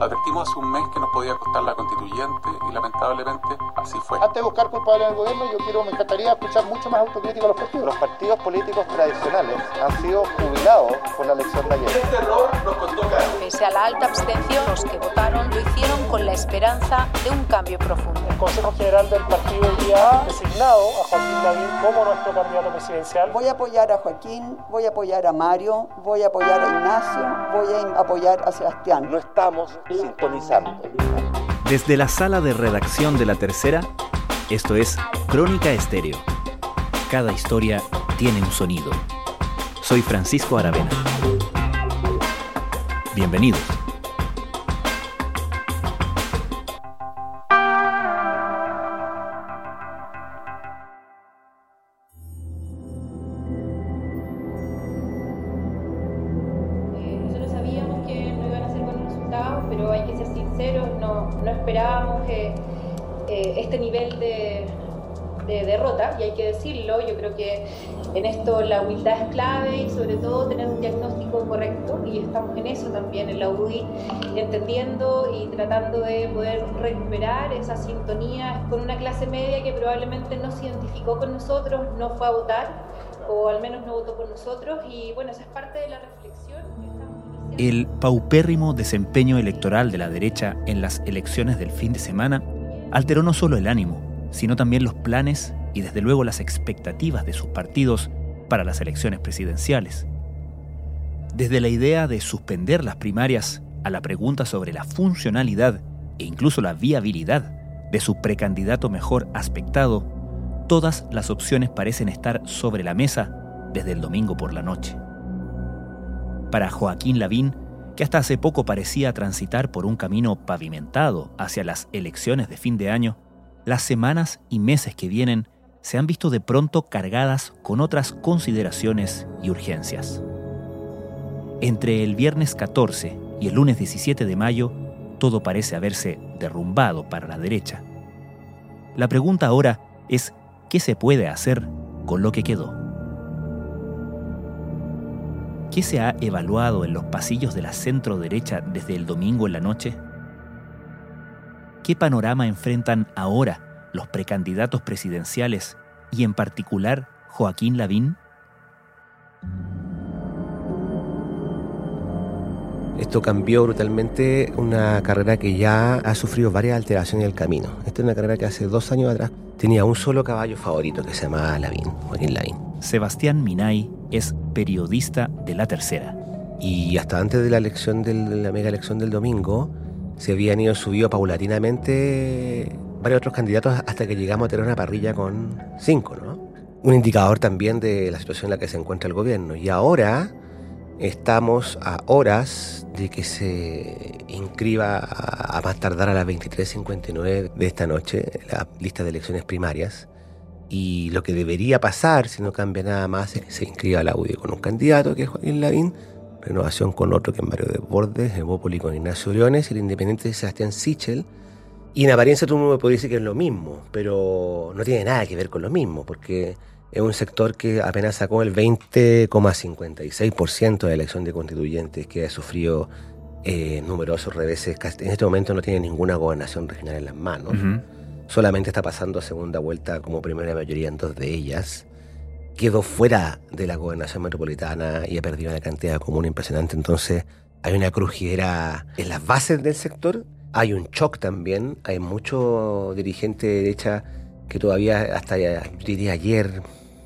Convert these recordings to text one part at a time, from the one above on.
Advertimos hace un mes que nos podía costar la constituyente y lamentablemente así fue. Antes de buscar culpables en el gobierno, yo quiero, me encantaría escuchar mucho más autocrítica a los partidos. Los partidos políticos tradicionales han sido jubilados por la elección de ayer. Este error nos costó caro. Pese a la alta abstención, los que votaron lo hicieron con la esperanza de un cambio profundo. Consejo General del Partido ya ha designado a Joaquín Lavín como nuestro candidato presidencial. Voy a apoyar a Joaquín, voy a apoyar a Mario, voy a apoyar a Ignacio, voy a apoyar a Sebastián. No estamos sintonizando. Desde la sala de redacción de La Tercera, esto es Crónica Estéreo. Cada historia tiene un sonido. Soy Francisco Aravena. Bienvenidos. La humildad es clave y sobre todo tener un diagnóstico correcto, y estamos en eso también en la UDI, entendiendo y tratando de poder recuperar esa sintonía con una clase media que probablemente no se identificó con nosotros, no fue a votar, o al menos no votó por nosotros, y bueno, esa es parte de la reflexión. El paupérrimo desempeño electoral de la derecha en las elecciones del fin de semana alteró no solo el ánimo, sino también los planes y desde luego las expectativas de sus partidos para las elecciones presidenciales. Desde la idea de suspender las primarias a la pregunta sobre la funcionalidad e incluso la viabilidad de su precandidato mejor aspectado, todas las opciones parecen estar sobre la mesa desde el domingo por la noche. Para Joaquín Lavín, que hasta hace poco parecía transitar por un camino pavimentado hacia las elecciones de fin de año, las semanas y meses que vienen se han visto de pronto cargadas con otras consideraciones y urgencias. Entre el viernes 14 y el lunes 17 de mayo, todo parece haberse derrumbado para la derecha. La pregunta ahora es, ¿qué se puede hacer con lo que quedó? ¿Qué se ha evaluado en los pasillos de la centro derecha desde el domingo en la noche? ¿Qué panorama enfrentan ahora los precandidatos presidenciales y en particular Joaquín Lavín? Esto cambió brutalmente una carrera que ya ha sufrido varias alteraciones en el camino. Esta es una carrera que hace dos años atrás tenía un solo caballo favorito que se llamaba Lavín, Joaquín Lavín. Sebastián Minay es periodista de La Tercera. Y hasta antes de la elección del- de la mega elección del domingo, se habían ido subido paulatinamente varios otros candidatos hasta que llegamos a tener una parrilla con cinco, ¿no? Un indicador también de la situación en la que se encuentra el gobierno. Y ahora estamos a horas de que se inscriba a, a más tardar a las 23.59 de esta noche la lista de elecciones primarias. Y lo que debería pasar, si no cambia nada más, es que se inscriba la UDI con un candidato, que es Joaquín Lavín, Renovación con otro, que es Mario Desbordes, Evópoli con Ignacio Leones, y el Independiente de Sebastián Sichel. Y en apariencia tú me podrías decir que es lo mismo, pero no tiene nada que ver con lo mismo, porque es un sector que apenas sacó el 20,56% de la elección de constituyentes, que ha sufrido eh, numerosos reveses. En este momento no tiene ninguna gobernación regional en las manos solamente está pasando a segunda vuelta como primera mayoría en dos de ellas. Quedó fuera de la gobernación metropolitana y ha perdido una cantidad de común impresionante. Entonces hay una crujidera en las bases del sector. Hay un shock también. Hay mucho dirigente de derecha que todavía, hasta diría ayer,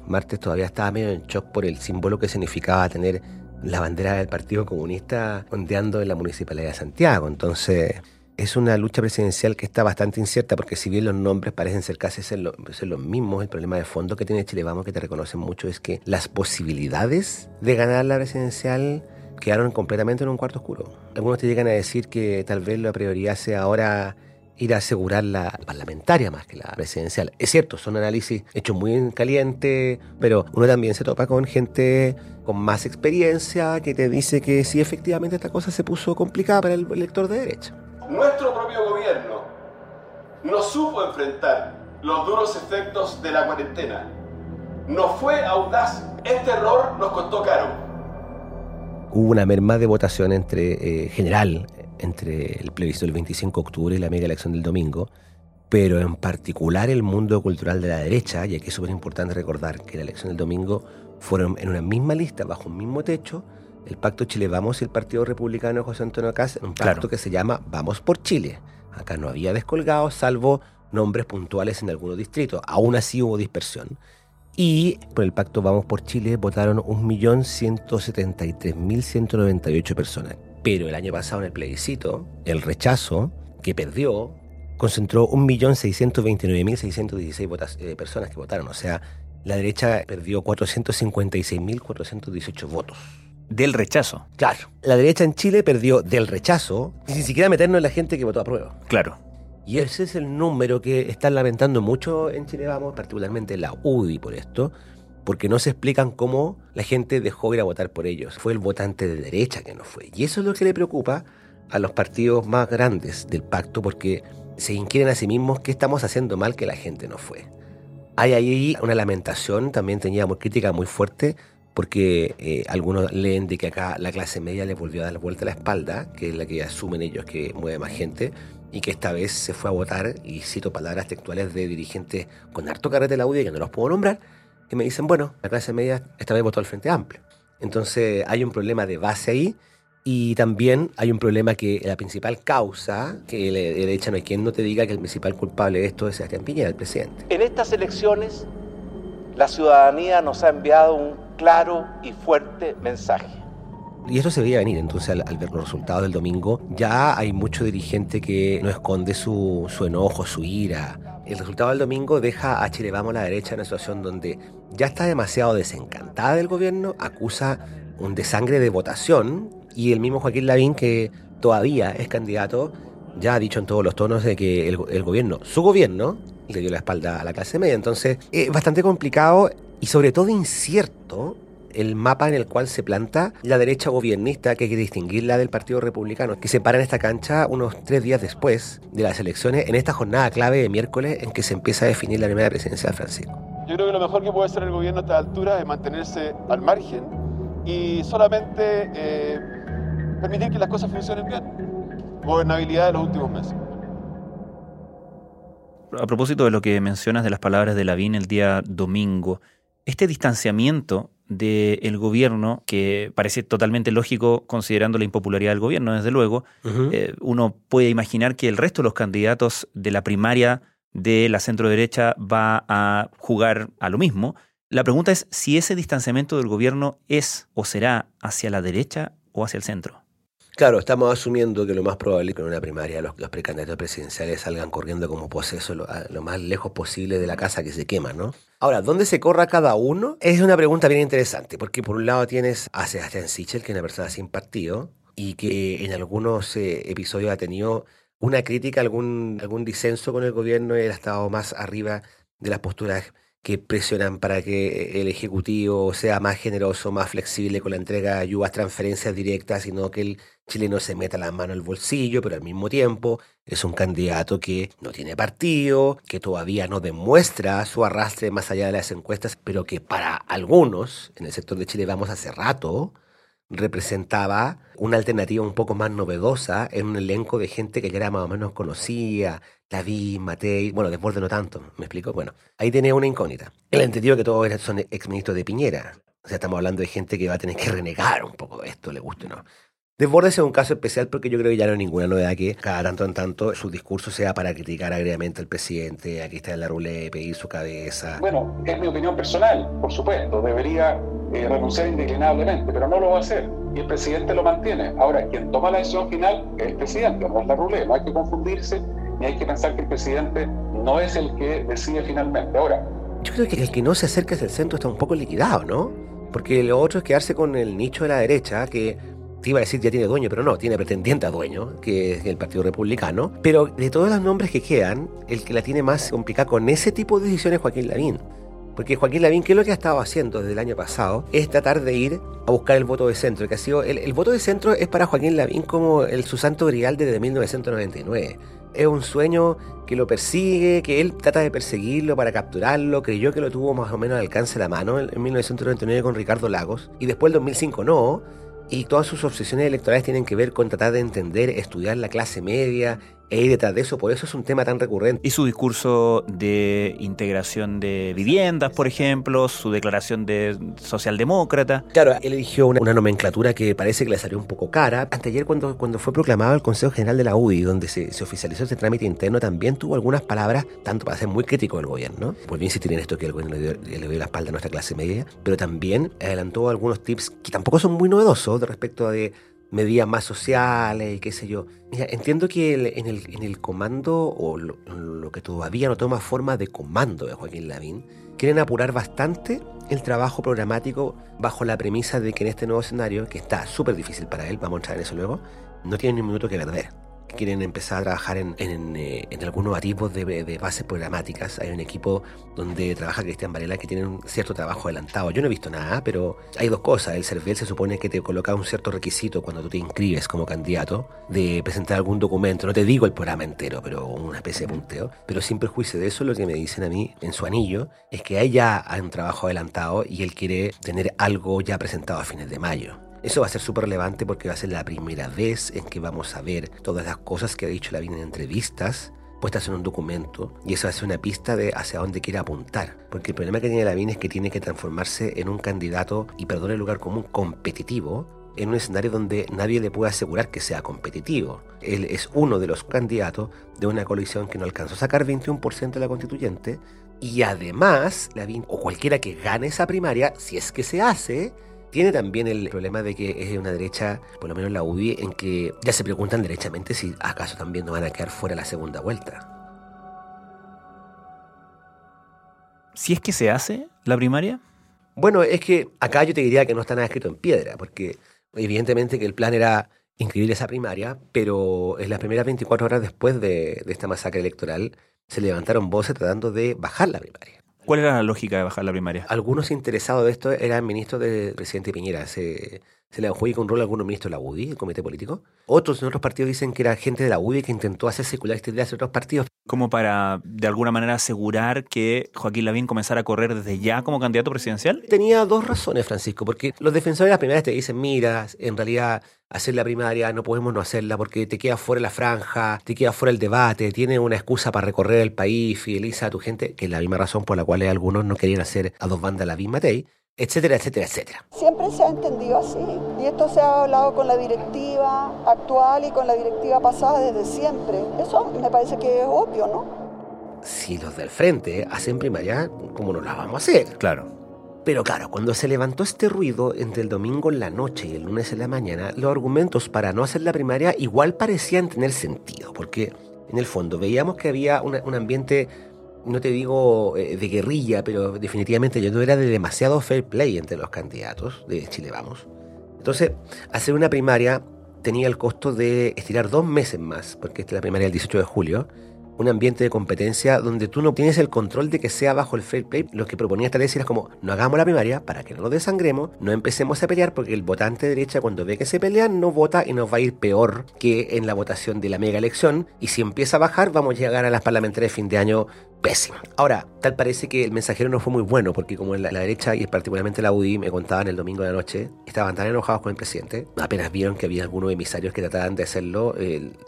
martes, todavía estaba medio en shock por el símbolo que significaba tener la bandera del Partido Comunista ondeando en la Municipalidad de Santiago. Entonces, es una lucha presidencial que está bastante incierta porque si bien los nombres parecen ser casi ser, ser los mismos, el problema de fondo que tiene Chile Vamos, que te reconocen mucho, es que las posibilidades de ganar la presidencial quedaron completamente en un cuarto oscuro. Algunos te llegan a decir que tal vez la prioridad sea ahora ir a asegurar la parlamentaria más que la presidencial. Es cierto, son análisis hechos muy en caliente, pero uno también se topa con gente con más experiencia que te dice que sí, efectivamente esta cosa se puso complicada para el elector de derecha. Nuestro propio gobierno no supo enfrentar los duros efectos de la cuarentena. No fue audaz. Este error nos costó caro. Hubo una merma de votación entre eh, general entre el plebiscito del 25 de octubre y la mega elección del domingo, pero en particular el mundo cultural de la derecha, y aquí es súper importante recordar que la elección del domingo fueron en una misma lista, bajo un mismo techo, el Pacto Chile Vamos y el Partido Republicano de José Antonio Caz, un pacto Claro. que se llama Vamos por Chile. Acá no había descolgados, salvo nombres puntuales en algunos distritos. Aún así hubo dispersión. Y por el pacto Vamos por Chile votaron 1.173.198 personas. Pero el año pasado en el plebiscito, el rechazo, que perdió, concentró 1.629.616 votas- eh, personas que votaron. O sea, la derecha perdió 456.418 votos. Del rechazo. Claro, la derecha en Chile perdió del rechazo, sin siquiera meternos en la gente que votó a prueba. Claro. Y ese es el número que están lamentando mucho en Chile Vamos, particularmente la UDI por esto, porque no se explican cómo la gente dejó ir a votar por ellos. Fue el votante de derecha que no fue. Y eso es lo que le preocupa a los partidos más grandes del pacto, porque se inquieren a sí mismos qué estamos haciendo mal que la gente no fue. Hay ahí una lamentación, también teníamos crítica muy fuerte, porque eh, algunos leen de que acá la clase media le volvió a dar la vuelta a la espalda, que es la que asumen ellos que mueve más gente, y que esta vez se fue a votar, y cito palabras textuales de dirigentes con harto carrete de la UDI, que no los puedo nombrar, que me dicen, bueno, la clase media esta vez votó al Frente Amplio. Entonces hay un problema de base ahí, y también hay un problema que la principal causa, que la derecha no hay quien no te diga que el principal culpable de esto es Sebastián Piñera, el presidente. En estas elecciones, la ciudadanía nos ha enviado un claro y fuerte mensaje. Y eso se veía venir, entonces al, ver los resultados del domingo, ya hay mucho dirigente que no esconde su, su enojo, su ira. El resultado del domingo deja a Chile Vamos la derecha en una situación donde ya está demasiado desencantada del gobierno, acusa un desangre de votación y el mismo Joaquín Lavín, que todavía es candidato, ya ha dicho en todos los tonos de que el, el gobierno, su gobierno, le dio la espalda a la clase media. Entonces, es bastante complicado y sobre todo incierto el mapa en el cual se planta la derecha gobiernista, que hay que distinguirla del Partido Republicano, que se para en esta cancha unos tres días después de las elecciones, en esta jornada clave de miércoles en que se empieza a definir la primera presidencia de Francisco. Yo creo que lo mejor que puede hacer el gobierno a esta altura es mantenerse al margen y solamente eh, permitir que las cosas funcionen bien. Gobernabilidad de los últimos meses. A propósito de lo que mencionas de las palabras de Lavín el día domingo, este distanciamiento del gobierno, que parece totalmente lógico considerando la impopularidad del gobierno, desde luego, eh, uno puede imaginar que el resto de los candidatos de la primaria de la centro derecha va a jugar a lo mismo. La pregunta es si ese distanciamiento del gobierno es o será hacia la derecha o hacia el centro. Claro, estamos asumiendo que lo más probable es que en una primaria los, los precandidatos presidenciales salgan corriendo como a- lo más lejos posible de la casa que se quema, ¿no? Ahora, ¿dónde se corra cada uno? Es una pregunta bien interesante, porque por un lado tienes a Sebastián Sichel, que es una persona sin partido, y que en algunos eh, episodios ha tenido una crítica, algún, algún disenso con el gobierno y él ha estado más arriba de las posturas que presionan para que el Ejecutivo sea más generoso, más flexible con la entrega de ayudas, transferencias directas, sino que el chileno se meta la mano el bolsillo, pero al mismo tiempo es un candidato que no tiene partido, que todavía no demuestra su arrastre más allá de las encuestas, pero que para algunos en el sector de Chile vamos hace rato representaba una alternativa un poco más novedosa en un elenco de gente que ya era más o menos conocida, David, Matei, bueno, Desborde no tanto, ¿me explico? Bueno, ahí tenía una incógnita. Él entendió que todos son exministros de Piñera. O sea, estamos hablando de gente que va a tener que renegar un poco de esto, le guste o no. Desbordes es un caso especial porque yo creo que ya no hay ninguna novedad que cada tanto en tanto su discurso sea para criticar agriamente al presidente, aquí está la ruleta, pedir su cabeza. Bueno, es mi opinión personal, por supuesto, debería eh, renunciar indeclinablemente, pero no lo va a hacer y el presidente lo mantiene. Ahora, quien toma la decisión final es el presidente, no es la ruleta, no hay que confundirse ni hay que pensar que el presidente no es el que decide finalmente. Ahora, Yo creo que el que no se acerca hacia el centro está un poco liquidado, ¿no? Porque lo otro es quedarse con el nicho de la derecha, que te iba a decir ya tiene dueño, pero no, tiene pretendiente a dueño, que es el Partido Republicano. Pero de todos los nombres que quedan, el que la tiene más complicada con ese tipo de decisiones es Joaquín Lavín. Porque Joaquín Lavín, ¿qué es lo que ha estado haciendo desde el año pasado? Es tratar de ir a buscar el voto de centro, que ha sido... El, el voto de centro es para Joaquín Lavín como el su santo grial desde 1999. Es un sueño que lo persigue, que él trata de perseguirlo para capturarlo, creyó que lo tuvo más o menos al alcance de la mano en, en 1999 con Ricardo Lagos, y después el 2005 no, y todas sus obsesiones electorales tienen que ver con tratar de entender, estudiar la clase media, ir detrás de eso, por eso es un tema tan recurrente. Y su discurso de integración de viviendas, por ejemplo, su declaración de socialdemócrata. Claro, él eligió una, nomenclatura que parece que le salió un poco cara. Anteayer, cuando, cuando fue proclamado el Consejo General de la UDI, donde se, se oficializó ese trámite interno, también tuvo algunas palabras, tanto para ser muy crítico del gobierno, volvió a insistir en esto que el gobierno le dio, le dio la espalda a nuestra clase media, pero también adelantó algunos tips que tampoco son muy novedosos de respecto a de medidas más sociales y qué sé yo. Mira, entiendo que en, el, en, el, comando, o lo, que todavía no toma forma de comando de Joaquín Lavín, quieren apurar bastante el trabajo programático bajo la premisa de que en este nuevo escenario, que está súper difícil para él, vamos a entrar en eso luego, no tiene ni un minuto que perder quieren empezar a trabajar en, en, eh, en algunos tipos de, de, bases programáticas. Hay un equipo donde trabaja Cristian Varela que tiene un cierto trabajo adelantado. Yo no he visto nada, pero hay dos cosas. El CERVEL se supone que te coloca un cierto requisito cuando tú te inscribes como candidato de presentar algún documento. No te digo el programa entero, pero una especie de punteo. Pero sin perjuicio de eso, lo que me dicen a mí en su anillo es que hay ya un trabajo adelantado y él quiere tener algo ya presentado a fines de mayo. Eso va a ser súper relevante porque va a ser la primera vez en que vamos a ver todas las cosas que ha dicho Lavín en entrevistas puestas en un documento y eso ser una pista de hacia dónde quiere apuntar. Porque el problema que tiene Lavín es que tiene que transformarse en un candidato, y perdón el lugar común, competitivo en un escenario donde nadie le puede asegurar que sea competitivo. Él es uno de los candidatos de una coalición que no alcanzó a sacar 21% de la constituyente y además Lavín o cualquiera que gane esa primaria, si es que se hace, tiene también el problema de que es una derecha, por lo menos la UBI, en que ya se preguntan derechamente si acaso también no van a quedar fuera la segunda vuelta. Si es que se hace la primaria. Bueno, es que acá yo te diría que no está nada escrito en piedra, porque evidentemente que el plan era inscribir esa primaria, pero en las primeras 24 horas después de, de esta masacre electoral se levantaron voces tratando de bajar la primaria. ¿Cuál era la lógica de bajar la primaria? Algunos interesados de esto eran ministros del presidente Piñera. Se, se le adjudica un rol a algunos ministros de la UDI, el comité político. Otros en otros partidos dicen que era gente de la UDI que intentó hacer circular esta idea hacia otros partidos. Como para, de alguna manera, asegurar que Joaquín Lavín comenzara a correr desde ya como candidato presidencial. Tenía dos razones, Francisco, porque los defensores de las primarias te dicen, mira, en realidad hacer la primaria, no podemos no hacerla porque te queda fuera la franja, te queda fuera el debate, tiene una excusa para recorrer el país, fideliza a tu gente, que es la misma razón por la cual algunos no querían hacer a dos bandas la misma Matei, etcétera, etcétera, etcétera. Siempre se ha entendido así y esto se ha hablado con la directiva actual y con la directiva pasada desde siempre. Eso me parece que es obvio, ¿no? Si los del frente hacen primaria, ¿cómo no la vamos a hacer? Claro. Pero claro, cuando se levantó este ruido entre el domingo en la noche y el lunes en la mañana, los argumentos para no hacer la primaria igual parecían tener sentido, porque en el fondo veíamos que había un ambiente, no te digo eh, de guerrilla, pero definitivamente yo no era de demasiado fair play entre los candidatos de Chile Vamos. Entonces, hacer una primaria tenía el costo de estirar dos meses más, porque esta es la primaria del 18 de julio, un ambiente de competencia donde tú no tienes el control de que sea bajo el fair play. Lo que proponía esta ley era como, no hagamos la primaria para que no lo desangremos, no empecemos a pelear porque el votante de derecha cuando ve que se pelean no vota y nos va a ir peor que en la votación de la mega elección. Y si empieza a bajar, vamos a llegar a las parlamentarias de fin de año pésima. Ahora, tal parece que el mensajero no fue muy bueno, porque como la, derecha y particularmente la UDI me contaban el domingo de la noche, estaban tan enojados con el presidente, apenas vieron que había algunos emisarios que trataban de hacerlo,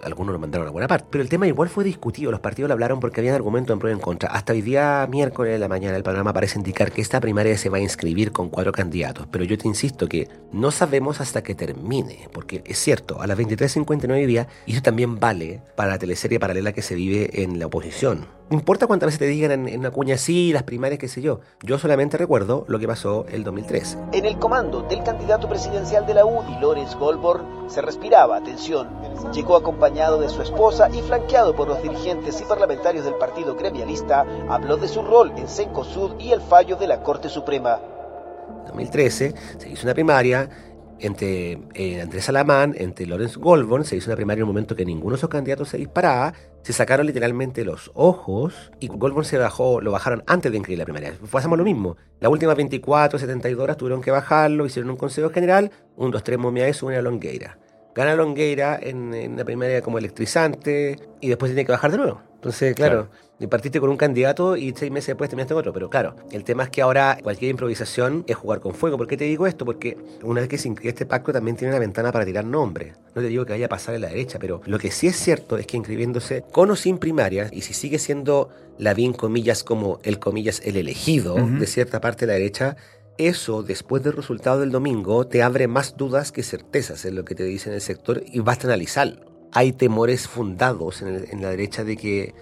algunos lo mandaron a buena parte. Pero el tema igual fue discutido, los partidos lo hablaron porque había argumentos en pro y en contra. Hasta hoy día, miércoles de la mañana, el programa parece indicar que esta primaria se va a inscribir con cuatro candidatos, pero yo te insisto que no sabemos hasta que termine, porque es cierto, a las 23.59 días, y eso también vale para la teleserie paralela que se vive en la oposición. No importa cuántas veces te digan en, en una cuña así, las primarias, qué sé yo. Yo solamente recuerdo lo que pasó el 2003. En el comando del candidato presidencial de la UDI, Lorenz Goldborn, se respiraba atención. Llegó acompañado de su esposa y flanqueado por los dirigentes y parlamentarios del partido gremialista, habló de su rol en Cencosud y el fallo de la Corte Suprema. En 2013 se hizo una primaria entre eh, Andrés Salamán, entre Lorenz Goldborn, se hizo una primaria en un momento que ninguno de esos candidatos se disparaba, se sacaron literalmente los ojos y Goldborn se bajó, lo bajaron antes de inscribir la primaria. Pasamos lo mismo. Las últimas 24, 72 horas tuvieron que bajarlo, hicieron un consejo general, un, dos, tres momiades, una longueira. Gana Longueira en, en la primaria como electrizante y después tiene que bajar de nuevo. Entonces, claro, partiste con un candidato y seis meses después terminaste con otro. Pero claro, el tema es que ahora cualquier improvisación es jugar con fuego. ¿Por qué te digo esto? Porque una vez que se inscribe este pacto también tiene una ventana para tirar nombres. No te digo que vaya a pasar en la derecha, pero lo que sí es cierto es que inscribiéndose con o sin primarias, y si sigue siendo Lavín, comillas, como el comillas, el elegido de cierta parte de la derecha, eso, después del resultado del domingo, te abre más dudas que certezas en lo que te dice en el sector y basta analizarlo hay temores fundados en, la derecha de que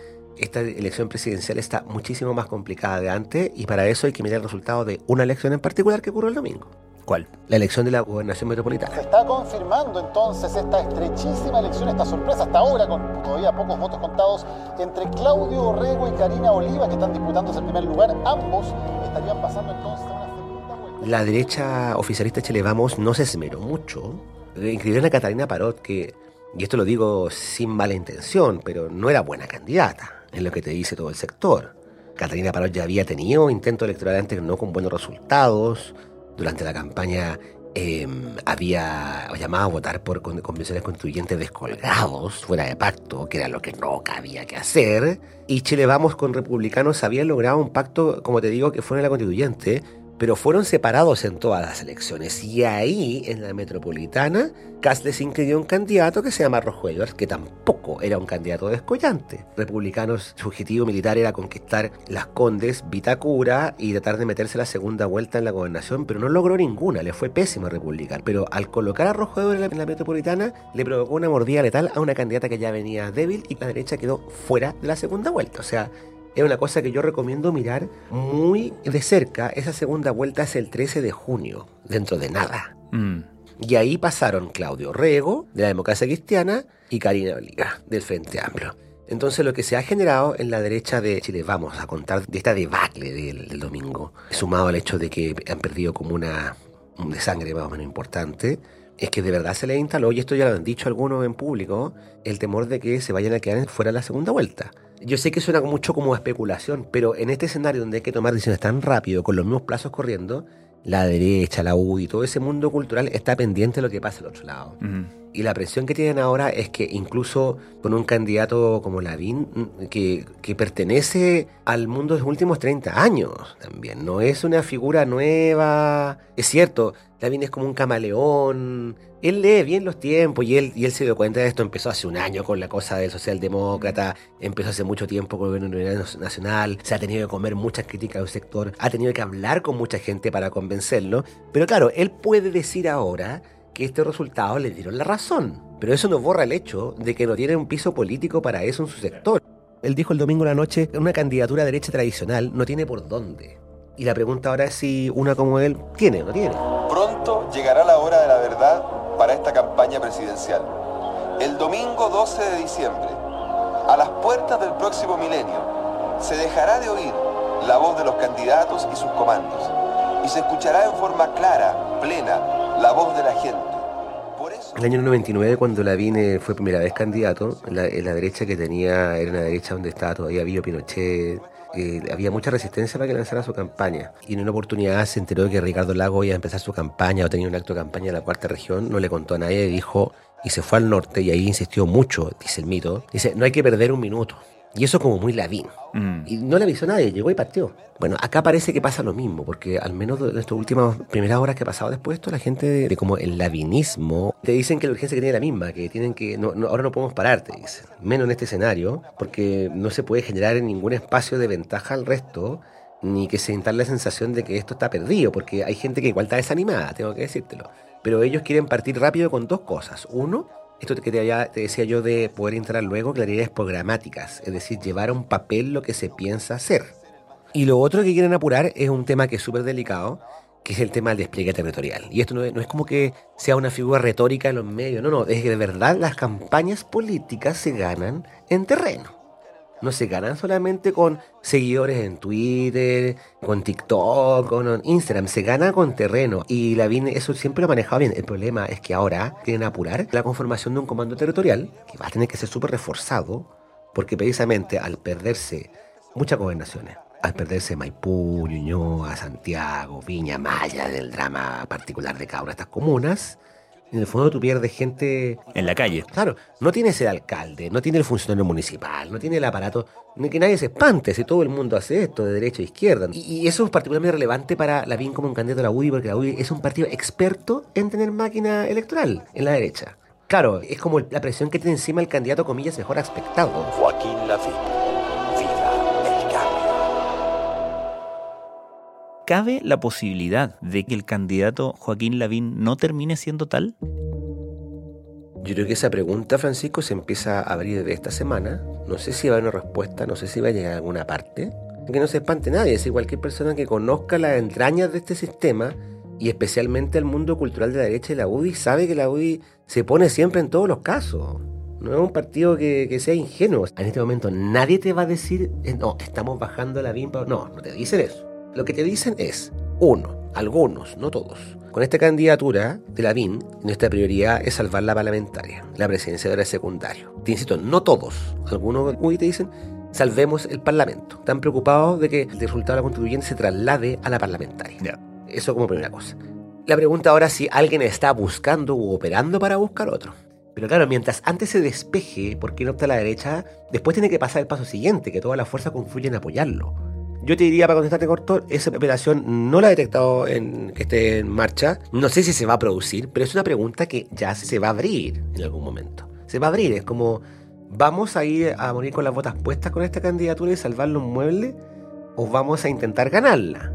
esta elección presidencial está muchísimo más complicada de antes y para eso hay que mirar el resultado de una elección en particular que ocurrió el domingo. ¿Cuál? La elección de la gobernación metropolitana. Se está confirmando entonces esta estrechísima elección, esta sorpresa hasta ahora con todavía pocos votos contados entre Claudio Orrego y Karina Oliva que están disputándose el primer lugar. Ambos estarían pasando entonces a una segunda vuelta. La derecha oficialista Chile Vamos no se esmeró mucho. Inscribieron a Catalina Parot que y esto lo digo sin mala intención, pero no era buena candidata, es lo que te dice todo el sector. Catalina Parot ya había tenido intentos electorales antes no con buenos resultados. Durante la campaña em, había llamado a votar por convenciones constituyentes descolgados, fuera de pacto, que era lo que no cabía que hacer. Y Chile Vamos con republicanos había logrado un pacto, como te digo, que fue en la constituyente, pero fueron separados en todas las elecciones. Y ahí, en la metropolitana, Kass les inscribió un candidato que se llama Edwards, que tampoco era un candidato descollante. Republicanos, su objetivo militar era conquistar las Condes, Vitacura y tratar de meterse la segunda vuelta en la gobernación, pero no logró ninguna, le fue pésimo a Republicano. Pero al colocar a Rojo Edwards en la, metropolitana, le provocó una mordida letal a una candidata que ya venía débil y la derecha quedó fuera de la segunda vuelta. O sea, es una cosa que yo recomiendo mirar muy de cerca. Esa segunda vuelta es el 13 de junio, dentro de nada. Mm. Y ahí pasaron Claudio Rego, de la democracia cristiana, y Karina Oliva, del Frente Amplio. Entonces lo que se ha generado en la derecha de Chile, vamos a contar de esta debacle del, domingo, sumado al hecho de que han perdido como una de sangre más o menos importante, es que de verdad se le instaló, y esto ya lo han dicho algunos en público, el temor de que se vayan a quedar fuera de la segunda vuelta. Yo sé que suena mucho como especulación, pero en este escenario donde hay que tomar decisiones tan rápido, con los mismos plazos corriendo, la derecha, la UDI, todo ese mundo cultural está pendiente de lo que pasa al otro lado. Y la presión que tienen ahora es que incluso con un candidato como Lavín, mm, que, pertenece al mundo de los últimos 30 años también, no es una figura nueva. Es cierto, Lavín es como un camaleón, él lee bien los tiempos y él, y él se dio cuenta de esto. Empezó hace un año con la cosa del socialdemócrata, empezó hace mucho tiempo con el gobierno nacional, se ha tenido que comer muchas críticas del sector, ha tenido que hablar con mucha gente para convencerlo. Pero claro, él puede decir ahora que estos resultados le dieron la razón. Pero eso no borra el hecho de que no tiene un piso político para eso en su sector. Él dijo el domingo la noche, una candidatura derecha tradicional no tiene por dónde. Y la pregunta ahora es si una como él tiene o no tiene. Pronto llegará la hora de la verdad para esta campaña presidencial. El domingo 12 de diciembre, a las puertas del próximo milenio, se dejará de oír la voz de los candidatos y sus comandos y se escuchará en forma clara, plena, la voz de la gente. Por eso... El año 99, cuando Lavín fue primera vez candidato, la, la derecha que tenía era una derecha donde estaba todavía vivo Pinochet, eh, había mucha resistencia para que lanzara su campaña. Y en una oportunidad se enteró de que Ricardo Lago iba a empezar su campaña o tenía un acto de campaña en la cuarta región, no le contó a nadie, dijo, y se fue al norte y ahí insistió mucho, dice el mito, dice, no hay que perder un minuto. Y eso como muy ladín. Mm. Y no le avisó a nadie, llegó y partió. Bueno, acá parece que pasa lo mismo, porque al menos en estas últimas primeras horas que ha pasado después esto, la gente de, como el lavinismo, te dicen que la urgencia que tiene la misma, que tienen que, no, ahora no podemos parar, te dicen. Menos en este escenario, porque no se puede generar en ningún espacio de ventaja al resto, ni que se instale la sensación de que esto está perdido, porque hay gente que igual está desanimada, tengo que decírtelo. Pero ellos quieren partir rápido con dos cosas. Uno, esto que te, decía yo de poder entrar luego, claridades programáticas, es decir, llevar a un papel lo que se piensa hacer. Y lo otro que quieren apurar es un tema que es súper delicado, que es el tema del despliegue territorial. Y esto no no es, como que sea una figura retórica en los medios, no, no, es que de verdad las campañas políticas se ganan en terreno no se ganan solamente con seguidores en Twitter, con TikTok, con Instagram, se gana con terreno. Y la Lavín eso siempre lo ha manejado bien. El problema es que ahora quieren apurar la conformación de un comando territorial que va a tener que ser súper reforzado, porque precisamente al perderse muchas gobernaciones, al perderse Maipú, Ñuñoa, Santiago, Viña, Maya, del drama particular de cada una de estas comunas, En el fondo tú pierdes gente... En la calle. Claro, no tienes el alcalde, no tiene el funcionario municipal, no tiene el aparato, ni que nadie se espante si todo el mundo hace esto, de derecha a izquierda. Y, y eso es particularmente relevante para Lavín como un candidato a la UDI, porque la UDI es un partido experto en tener máquina electoral en la derecha. Claro, es como la presión que tiene encima el candidato, comillas, mejor aspectado. Joaquín Lavín. ¿Cabe la posibilidad de que el candidato Joaquín Lavín no termine siendo tal? Yo creo que esa pregunta, Francisco, se empieza a abrir de esta semana. No sé si va a haber una respuesta, no sé si va a llegar a alguna parte. Que no se espante nadie, es cualquier persona que conozca las entrañas de este sistema y especialmente el mundo cultural de la derecha y la UDI sabe que la UDI se pone siempre en todos los casos. No es un partido que, que sea ingenuo. En este momento nadie te va a decir, eh, no, estamos bajando la bimba. No, no te dicen eso. Lo que te dicen es, uno, algunos, no todos. Con esta candidatura de la BIN, nuestra prioridad es salvar la parlamentaria, la presidencia de la secundario. Te insisto, no todos. Algunos UDI te dicen, salvemos el parlamento. Están preocupados de que el resultado de la constituyente se traslade a la parlamentaria. Eso como primera cosa. La pregunta ahora es si alguien está buscando u operando para buscar otro. Pero claro, mientras antes se despeje por quién opta a la derecha, después tiene que pasar el paso siguiente, que toda la fuerza confluye en apoyarlo. Yo te diría, para contestarte corto, esa operación no la he detectado en, que esté en marcha. No sé si se va a producir, pero es una pregunta que ya se va a abrir en algún momento. Se va a abrir, es como, ¿vamos a ir a morir con las botas puestas con esta candidatura y salvar los muebles? ¿O vamos a intentar ganarla?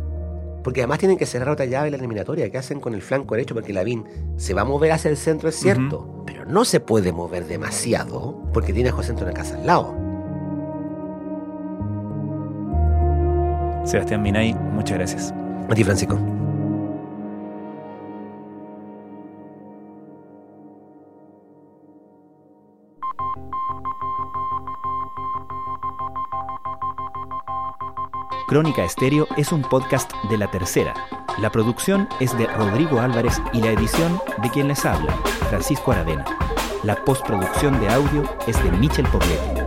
Porque además tienen que cerrar otra llave la eliminatoria. ¿Qué hacen con el flanco derecho? Porque Lavín se va a mover hacia el centro, es cierto. Pero no se puede mover demasiado porque tiene a José Antonio Casa al lado. Sebastián Minay, muchas gracias. A ti, Francisco. Crónica Estéreo es un podcast de la tercera. La producción es de Rodrigo Álvarez y la edición de quien les habla, Francisco Aravena. La postproducción de audio es de Michel Poblete.